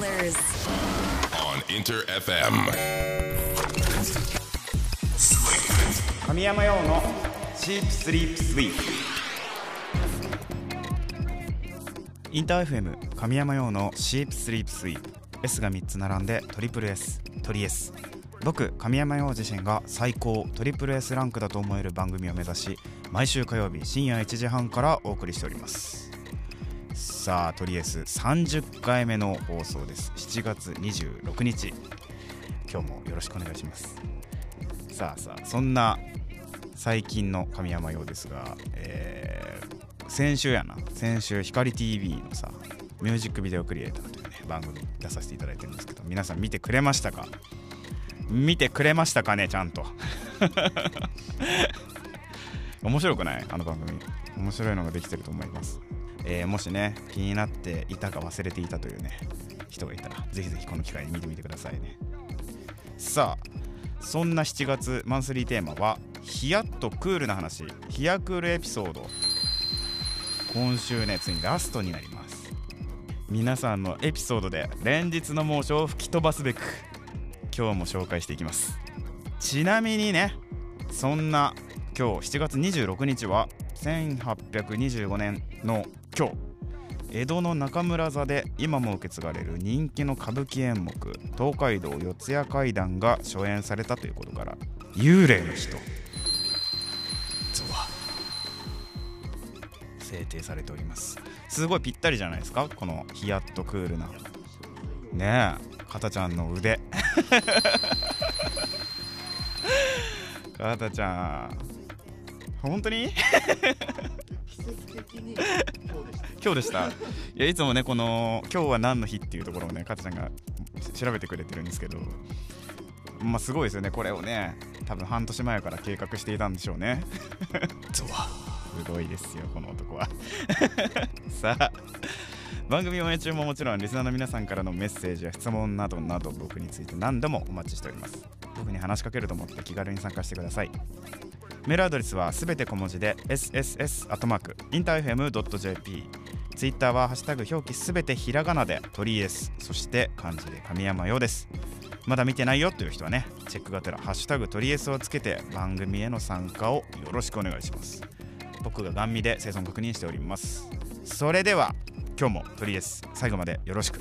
colors. on Inter FM. 神山用のシープスリープスイープインター FM 神山用のシープスリープスイープ S が3つ並んでトリプル S トリ S 僕神山用自身が最高トリプル S ランクだと思える番組を目指し毎週火曜日深夜1時半からお送りしておりますさあトリ S30 回目の放送です。7月26日今日もよろしくお願いします。さあさあそんな最近の神山用ですが、えー先週やな。先週光 TV のさミュージックビデオクリエイターというね番組出させていただいてるんですけど皆さん見てくれましたか？見てくれましたかね？ちゃんと。面白くない？あの番組。面白いのができてると思います、えーもしね気になっていたか忘れていたというね人がいたらぜひぜひこの機会に見てみてくださいね。さあそんな7月マンスリーテーマはヒヤッとクールな話。ヒヤクールエピソード。今週ねついにラストになります。皆さんのエピソードで連日の猛暑を吹き飛ばすべく今日も紹介していきます。ちなみにねそんな今日7月26日は1825年の今日江戸の中村座で今も受け継がれる人気の歌舞伎演目「東海道四谷怪談」が初演されたということから幽霊の人ゾワ制定されております。すごいぴったりじゃないですか？このヒヤッとクールな。ねえかたちゃんの腕。かたちゃん。本当に？今日でした。いやいつもねこの今日は何の日っていうところをねかたちゃんが調べてくれてるんですけどまあすごいですよね。これをね多分半年前から計画していたんでしょうね。ゾワすごいですよこの男は。さあ番組応援中ももちろんリスナーの皆さんからのメッセージや質問などなど僕について何度もお待ちしております。僕に話しかけると思って気軽に参加してくださいメールアドレスはすべて小文字で sss.interfm.jp ツイッターはハッシュタグ表記すべてひらがなで鳥居です。そして漢字で神山ようです。まだ見てないよという人はねチェックがてらハッシュタグ鳥居をつけて番組への参加をよろしくお願いします。僕がガン見で生存確認しております。それでは今日も鳥居です。最後までよろしく。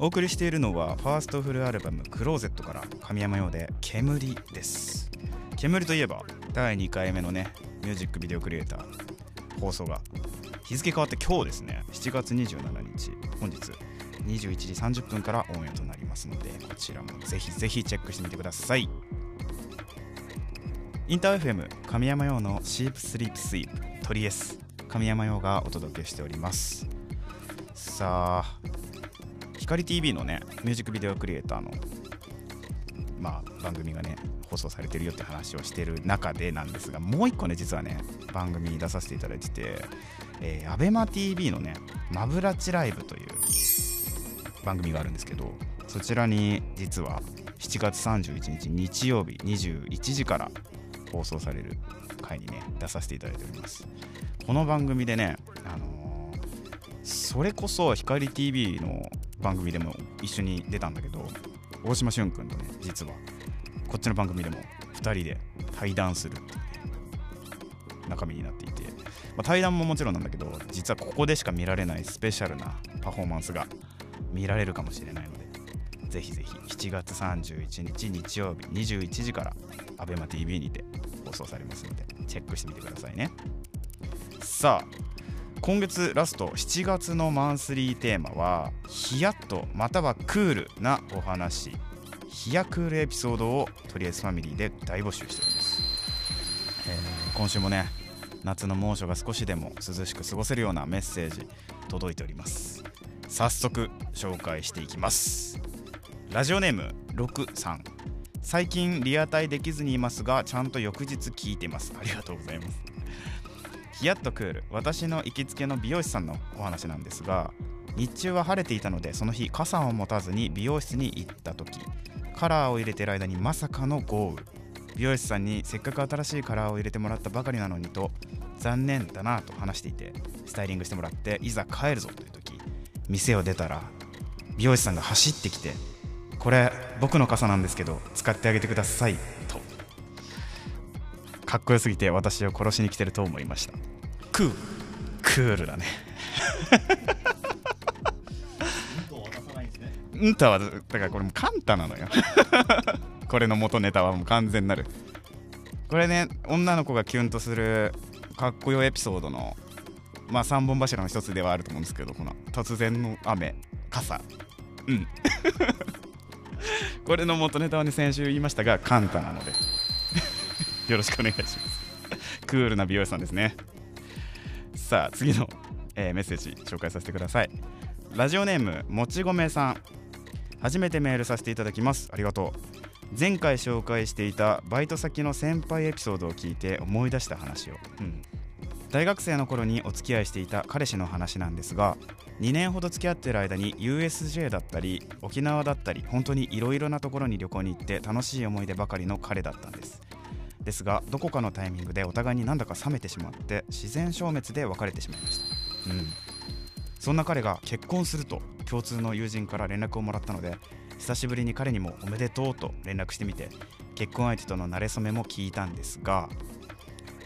お送りしているのはファーストフルアルバム「クローゼット」から神山用で「煙」です。煙といえば第2回目のねミュージックビデオクリエイター放送が日付変わって今日ですね。7月27日本日21時30分からオンエアとなりますのでこちらもぜひぜひチェックしてみてください。インター FM 神山用のシープスリープスイープトリエス神山用がお届けしております。さあ光 TV のねミュージックビデオクリエイターのまあ番組がね放送されてるよって話をしてる中でなんですがもう一個ね実はね番組に出させていただいてて、えー、ABEMATV のね「マブラチライブ」という番組があるんですけどそちらに実は7月31日日曜日21時から放送される回にね出させていただいております。この番組でねあのーそれこそ光 TV の番組でも一緒に出たんだけど大島俊君とね実はこっちの番組でも2人で対談するっていうね中身になっていて、まあ、対談ももちろんなんだけど実はここでしか見られないスペシャルなパフォーマンスが見られるかもしれないのでぜひぜひ7月31日日曜日21時から ABEMATV にて放送されますのでチェックしてみてくださいね。さあ今月ラスト7月のマンスリーテーマはヒヤッとまたはクールなお話。ヒヤクールエピソードをとりあえずファミリーで大募集しております、えー今週もね夏の猛暑が少しでも涼しく過ごせるようなメッセージ届いております。早速紹介していきます。ラジオネーム63最近リアタイできずにいますがちゃんと翌日聞いてます。ありがとうございます。ヒヤッとクール。私の行きつけの美容師さんのお話なんですが日中は晴れていたのでその日傘を持たずに美容室に行った時カラーを入れてる間にまさかの豪雨。美容師さんにせっかく新しいカラーを入れてもらったばかりなのにと残念だなと話していてスタイリングしてもらっていざ帰るぞという時店を出たら美容師さんが走ってきて「これ僕の傘なんですけど使ってあげてください」と。かっこよすぎて私を殺しに来てると思いました。クール。クールだね。うんとはだからこれもカンタなのよ。これの元ネタはもう完全なる。これね女の子がキュンとするかっこよエピソードのまあ3本柱の一つではあると思うんですけどこの突然の雨傘。うん。これの元ネタはね先週言いましたがカンタなので。よろしくお願いします。クールな美容師さんですね。さあ次の、えーメッセージ紹介させてください。ラジオネームもち米さん。初めてメールさせていただきます。ありがとう。前回紹介していたバイト先の先輩エピソードを聞いて思い出した話を、うん、大学生の頃にお付き合いしていた彼氏の話なんですが2年ほど付き合ってる間に USJ だったり沖縄だったり本当にいろいろなところに旅行に行って楽しい思い出ばかりの彼だったんです。ですがどこかのタイミングでお互いになんだか冷めてしまって自然消滅で別れてしまいました。うん。そんな彼が結婚すると共通の友人から連絡をもらったので久しぶりに彼にもおめでとうと連絡してみて結婚相手との馴れ初めも聞いたんですが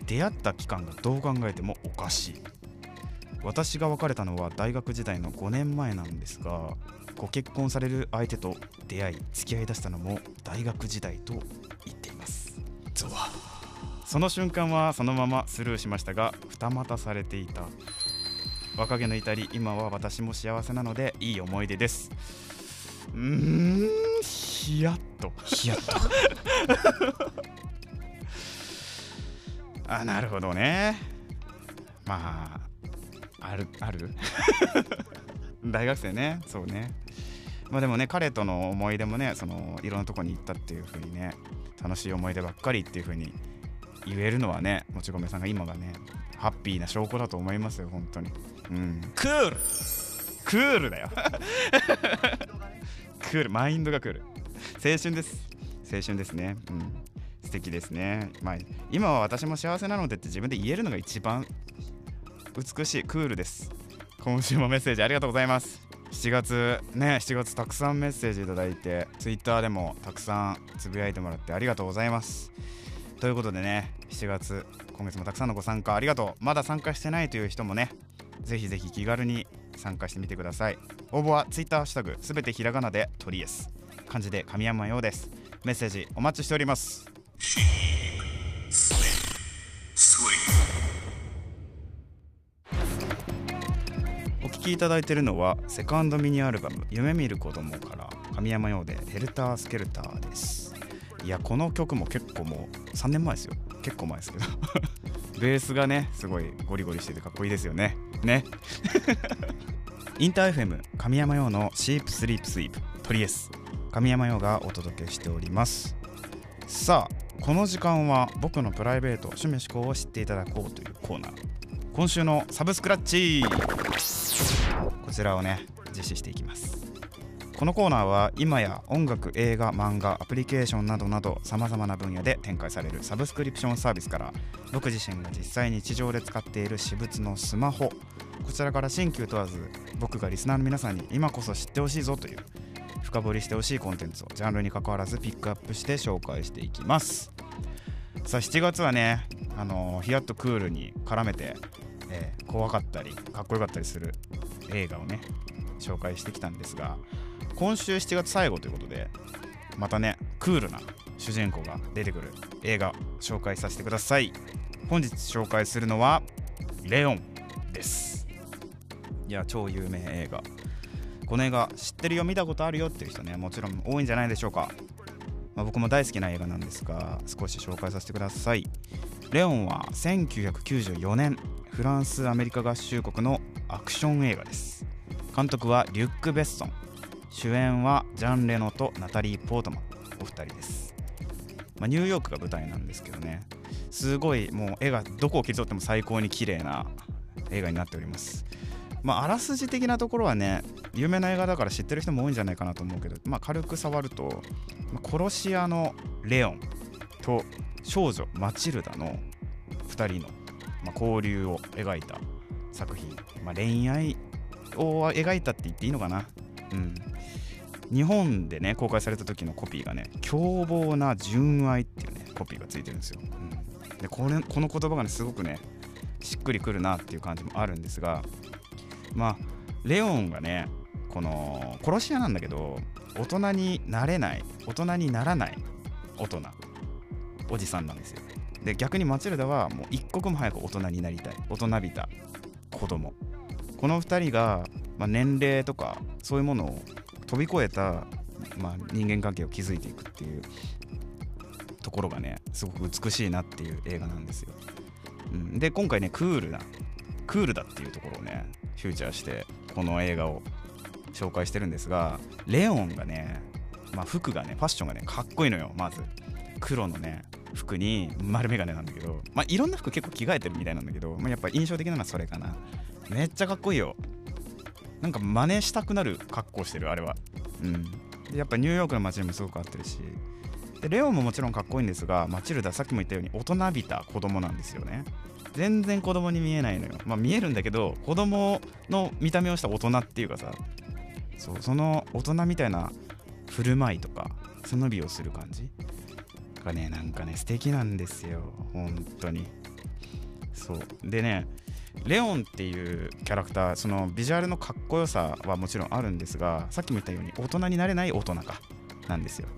出会った期間がどう考えてもおかしい。私が別れたのは大学時代の5年前なんですがご結婚される相手と出会い付き合いだしたのも大学時代と言っています。ゾワ。その瞬間はそのままスルーしましたが二股されていた。若気の至り今は私も幸せなのでいい思い出です。うーんヒヤッと。ヒヤッと。あなるほどね。まああるある？大学生ね。そうねまあでもね彼との思い出もねそのいろんなとこに行ったっていう風にね楽しい思い出ばっかりっていう風に言えるのはねもち米さんが今がねハッピーな証拠だと思いますよ本当に。うん。クール。クールだよ。クール。マインドがクール。青春です。青春ですね。うん。素敵ですね。まあ今は私も幸せなのでって自分で言えるのが一番美しいクールです。今週もメッセージありがとうございます7月ね7月たくさんメッセージいただいて Twitter でもたくさんつぶやいてもらってありがとうございます。ということでね7月今月もたくさんのご参加ありがとう。まだ参加してないという人もねぜひぜひ気軽に参加してみてください。応募は Twitter ハッシュタグすべてひらがなでトリエス漢字で神山ようです。メッセージお待ちしております。きいただいているのはセカンドミニアルバム「夢見る子供から神山用で「ヘルタースケルター」です。いやこの曲も結構もう3年前ですよ。結構前ですけど。ベースがねすごいゴリゴリしててかっこいいですよね。ね。インター FM 神山用のシープスリープスイープトリエス。神山用がお届けしております。さあこの時間は僕のプライベート趣味思考を知っていただこうというコーナー。今週のサブスクラッチ。こちらをね実施していきます。このコーナーは今や音楽映画漫画アプリケーションなどなどさまざまな分野で展開されるサブスクリプションサービスから僕自身が実際に日常で使っている私物のスマホこちらから新旧問わず僕がリスナーの皆さんに今こそ知ってほしいぞという深掘りしてほしいコンテンツをジャンルに関わらずピックアップして紹介していきます。さあ7月はねあのヒヤッとクールに絡めて、えー怖かったりかっこよかったりする映画をね紹介してきたんですが今週7月最後ということでまたねクールな主人公が出てくる映画紹介させてください。本日紹介するのは「レオン」です。いや超有名映画。この映画知ってるよ見たことあるよっていう人ねもちろん多いんじゃないでしょうか、まあ僕も大好きな映画なんですが少し紹介させてください。レオンは1994年フランスアメリカ合衆国のアクション映画です。監督はリュック・ベッソン。主演はジャン・レノとナタリー・ポートマン。お二人です、まあ、ニューヨークが舞台なんですけどね。すごいもう絵がどこを切り取っても最高に綺麗な映画になっております。まああらすじ的なところはね有名な映画だから知ってる人も多いんじゃないかなと思うけど、まあ、軽く触ると、殺し屋のレオンと少女マチルダの2人の、まあ、交流を描いた作品、まあ、恋愛を描いたって言っていいのかな。うん。日本でね公開された時のコピーがね凶暴な純愛っていうねコピーがついてるんですよ、うん、でこれこの言葉がねすごくねしっくりくるなっていう感じもあるんですがまあレオンがねこの殺し屋なんだけど大人になれない大人にならない大人おじさんなんですよ。で逆にマチルダはもう一刻も早く大人になりたい大人びた。子供。この2人が、まあ、年齢とかそういうものを飛び越えた、まあ、人間関係を築いていくっていうところがねすごく美しいなっていう映画なんですよ、うん、で今回ねクールなクールだっていうところをねフューチャーしてこの映画を紹介してるんですがレオンがね、まあ、服がねファッションがねかっこいいのよまず。黒のね服に丸眼鏡なんだけど、まあ、いろんな服結構着替えてるみたいなんだけど、まあ、やっぱ印象的なのはそれかな。めっちゃかっこいいよ。なんか真似したくなる格好してるあれは。うん。でやっぱニューヨークの街にもすごく合ってるし。でレオンももちろんかっこいいんですがマチルダさっきも言ったように大人びた子供なんですよね。全然子供に見えないのよ。まあ見えるんだけど子供の見た目をした大人っていうかさそうその大人みたいな振る舞いとか背伸びをする感じ。がねなんかね素敵なんですよ。本当に。そう。でねレオンっていうキャラクターそのビジュアルのかっこよさはもちろんあるんですがさっきも言ったように大人になれない大人か。なんですよ、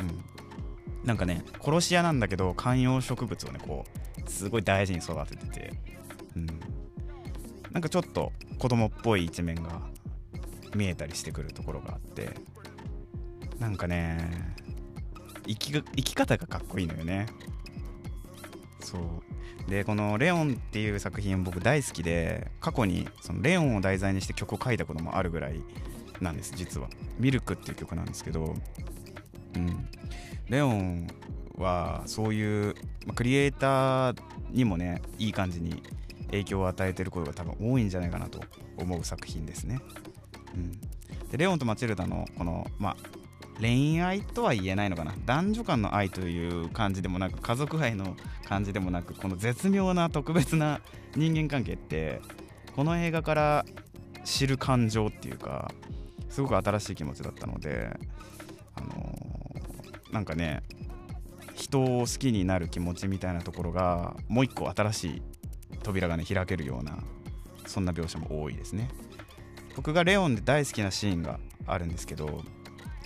うん、なんかね殺し屋なんだけど観葉植物をねこうすごい大事に育ててて、うん、なんかちょっと子供っぽい一面が見えたりしてくるところがあって。なんかね生き生き方がかっこいいのよね。そう。でこの「レオン」っていう作品僕大好きで過去にそのレオンを題材にして曲を書いたこともあるぐらいなんです実は「ミルク」っていう曲なんですけど。うん。レオンはそういう、ま、クリエイターにもねいい感じに影響を与えてることが多分多いんじゃないかなと思う作品ですね。うん、でレオンとマチルダのこの、まあ、恋愛とは言えないのかな？男女間の愛という感じでもなく家族愛の感じでもなくこの絶妙な特別な人間関係ってこの映画から知る感情っていうかすごく新しい気持ちだったのであのー、なんかね人を好きになる気持ちみたいなところがもう一個新しい扉がね開けるようなそんな描写も多いですね。僕がレオンで大好きなシーンがあるんですけど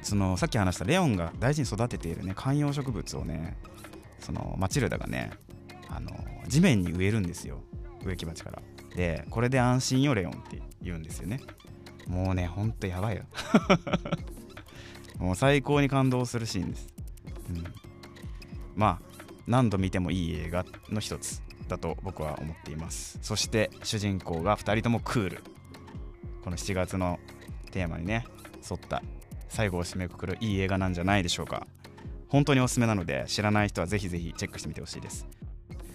そのさっき話したレオンが大事に育てているね観葉植物をねそのマチルダがねあの地面に植えるんですよ。植木鉢から。でこれで安心よレオンって言うんですよね。もうねほんとやばいよ。もう最高に感動するシーンです、うん、まあ何度見てもいい映画の一つだと僕は思っています。そして主人公が2人ともクール。この7月のテーマにね沿った最後を締めくくるいい映画なんじゃないでしょうか。本当におすすめなので知らない人はぜひぜひチェックしてみてほしいです。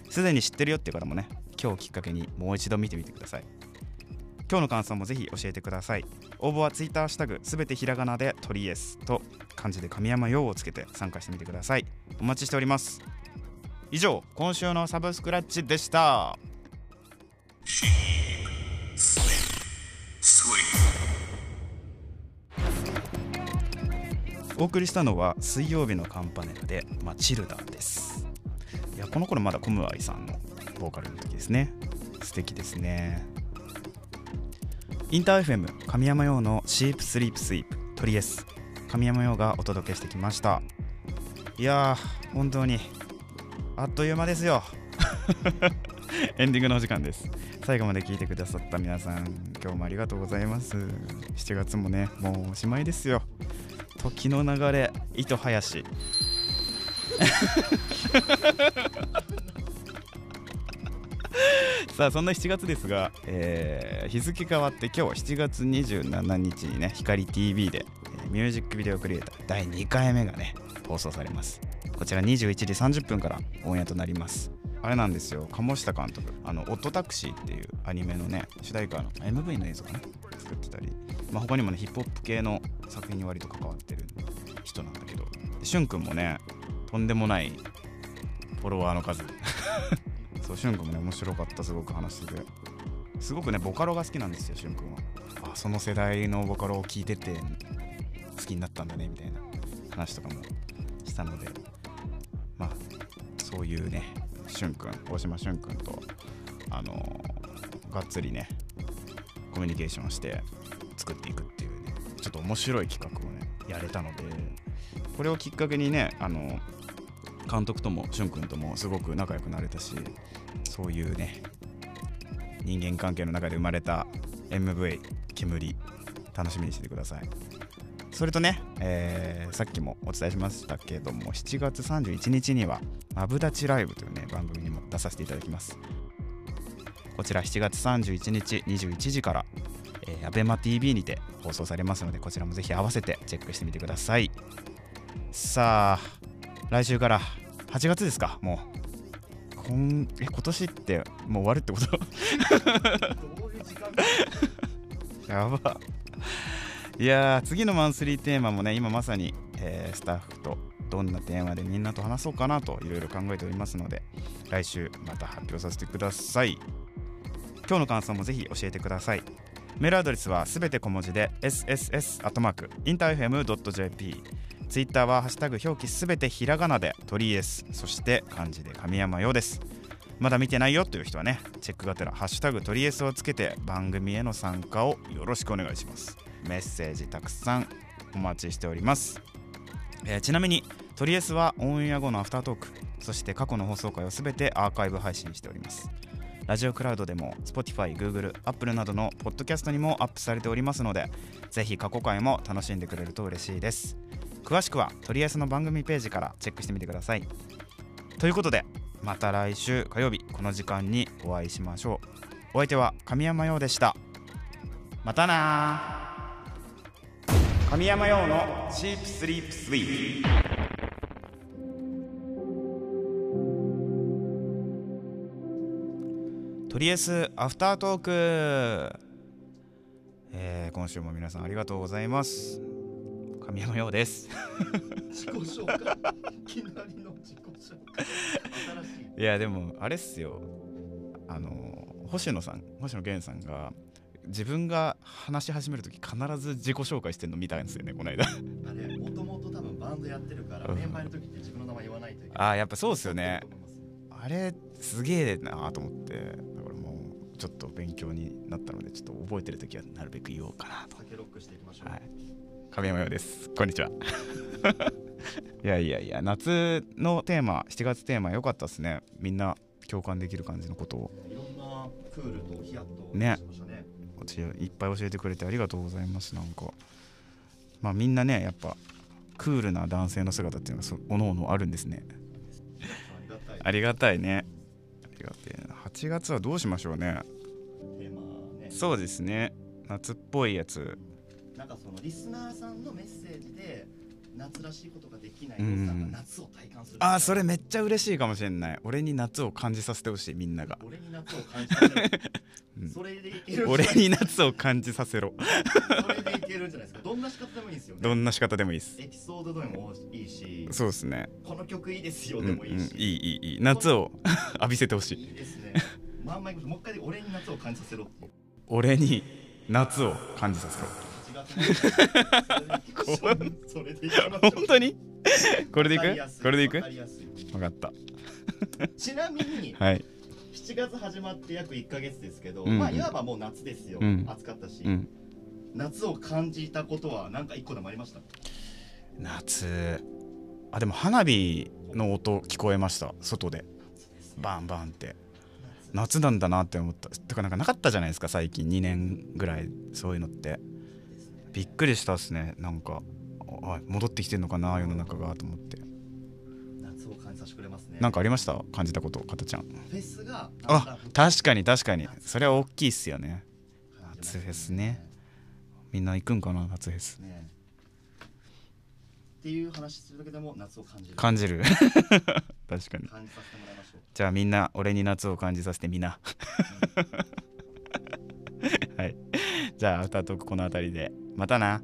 すでに知ってるよっていう方もね今日きっかけにもう一度見てみてください。今日の感想もぜひ教えてください。応募は Twitter ハッシュタグすべてひらがなでトリエスと漢字で神山用をつけて参加してみてください。お待ちしております。以上今週のサブスクラッチでした。お送りしたのは水曜日のカンパネラでマチルダです。いやこの頃まだコムアイさんのボーカルの時ですね。素敵ですね。インター FM 神山用のシープスリープスイープトリエス。神山用がお届けしてきました。いやー本当にあっという間ですよ。エンディングのお時間です。最後まで聞いてくださった皆さん今日もありがとうございます。7月もねもうおしまいですよ。時の流れ糸早し さあそんな7月ですが、えー、日付変わって今日7月27日にね光 TV で、えー、ミュージックビデオクリエイター第2回目がね放送されます。こちら21時30分からオンエアとなります。あれなんですよ鴨下監督あの「オットタクシー」っていうアニメのね主題歌の MV の映像かな？作ってたり、まあ、他にもねヒップホップ系の作品に割と関わってる人なんだけど。しゅんくんもねとんでもないフォロワーの数。そうしゅんくんもね面白かったすごく話してて。すごくねボカロが好きなんですよしゅんくんは。あその世代のボカロを聴いてて好きになったんだねみたいな話とかもしたので。まあそういうねしゅんくん大島しゅんくんとあのがっつりねコミュニケーションして作っていくっていうちょっと面白い企画をねやれたのでこれをきっかけにねあの監督ともしゅんくんともすごく仲良くなれたしそういうね人間関係の中で生まれた MV 煙楽しみにしててください。それとね、えーさっきもお伝えしましたけども7月31日には「マブダチライブ」というね番組にも出させていただきます。こちら7月31日21時から、えー、ABEMATV にて放送されますのでこちらもぜひ合わせてチェックしてみてください。さあ来週から8月ですかもう。今え今年ってもう終わるってこと？やば。いや次のマンスリーテーマもね今まさに、えースタッフとどんなテーマでみんなと話そうかなといろいろ考えておりますので来週また発表させてください。今日の感想もぜひ教えてください。メールアドレスはすべて小文字で sss.interfm.jp ツイッターはハッシュタグ表記すべてひらがなで鳥 S そして漢字で神山ようです。まだ見てないよという人はねチェックがてらハッシュタグ鳥 S をつけて番組への参加をよろしくお願いします。メッセージたくさんお待ちしております、えーちなみに鳥 S はオンエア後のアフタートークそして過去の放送回をすべてアーカイブ配信しております。ラジオクラウドでも Spotify、Google、Apple などのポッドキャストにもアップされておりますのでぜひ過去回も楽しんでくれると嬉しいです。詳しくはとりあえずの番組ページからチェックしてみてください。ということでまた来週火曜日この時間にお会いしましょう。お相手は神山陽でした。またな神山陽のチープスリープスイートとりあえずアフタートーク、えー今週も皆さんありがとうございます。神山陽です。自己紹介。いきなりの自己紹介。い。いやでもあれっすよ。あの星野さん星野源さんが自分が話し始める時必ず自己紹介してるの見たんですよねこの間。あれもともと多分バンドやってるからうん。メンバーの時って自分の名前言わないといけない。あーやっぱそうっすよね。あれすげえなと思ってちょっと勉強になったのでちょっと覚えてる時はなるべく言おうかなと。酒ロックしていきましょう、はい。亀山陽です。こんにちは。いやいやいや夏のテーマ7月テーマ良かったですね。みんな共感できる感じのことを。いろんなクールとヒヤッとねしましたね。いっぱい教えてくれてありがとうございますなんか。まあみんなねやっぱクールな男性の姿っていうのがそおのおのあるんですね。ありがたい。ありがたいね。ありがてえ。な8月はどうしましょうね。テーマね。そうですね。夏っぽいやつ。なんかそのリスナーさんのメッセージで夏らしいことができないうんさん。が夏を体感する。あーそれめっちゃ嬉しいかもしれない。俺に夏を感じさせてほしいみんなが。俺に夏を感じさせるうん。それでいける。俺に夏を感じさせろ。それでいけるんじゃないですか。どんな仕方でもいいですよね。どんな仕方でもいいです。エピソードでもいいし。そうですね。この曲いいですようんうんでもいいし、いいい。いいい夏を浴びせてほしい。いいですね。まんまいもう一回で俺に夏を感じさせろ俺に夏を感じさせろ。8月それでいきましょう本当に？これでいく？わかりやすこれでいく？わかりやすい。分かった。ちなみにはい。7月始まって約1か月ですけど、うん。まあいわばもう夏ですよ、うん。暑かったし、うん。夏を感じたことは何か1個でもありました？夏。あでも花火の音聞こえました。外で。バンバンって。夏。なんだなって思った。てかなんかなかったじゃないですか最近。2年ぐらい。そういうのってびっくりしたっすね。なんかあ戻ってきてんのかな世の中がと思って。夏を感じさせてくれますね。なんかありました？感じたことかたちゃん。フェスがあ確かに確かに。それは大きいっすよね。夏フェスね。みんな行くんかな夏フェス。ね。っていう話するだけでも夏を感じる。感じる。確かに。じゃあみんな俺に夏を感じさせてみな。はい。じゃあアフタートークこの辺りでまたな。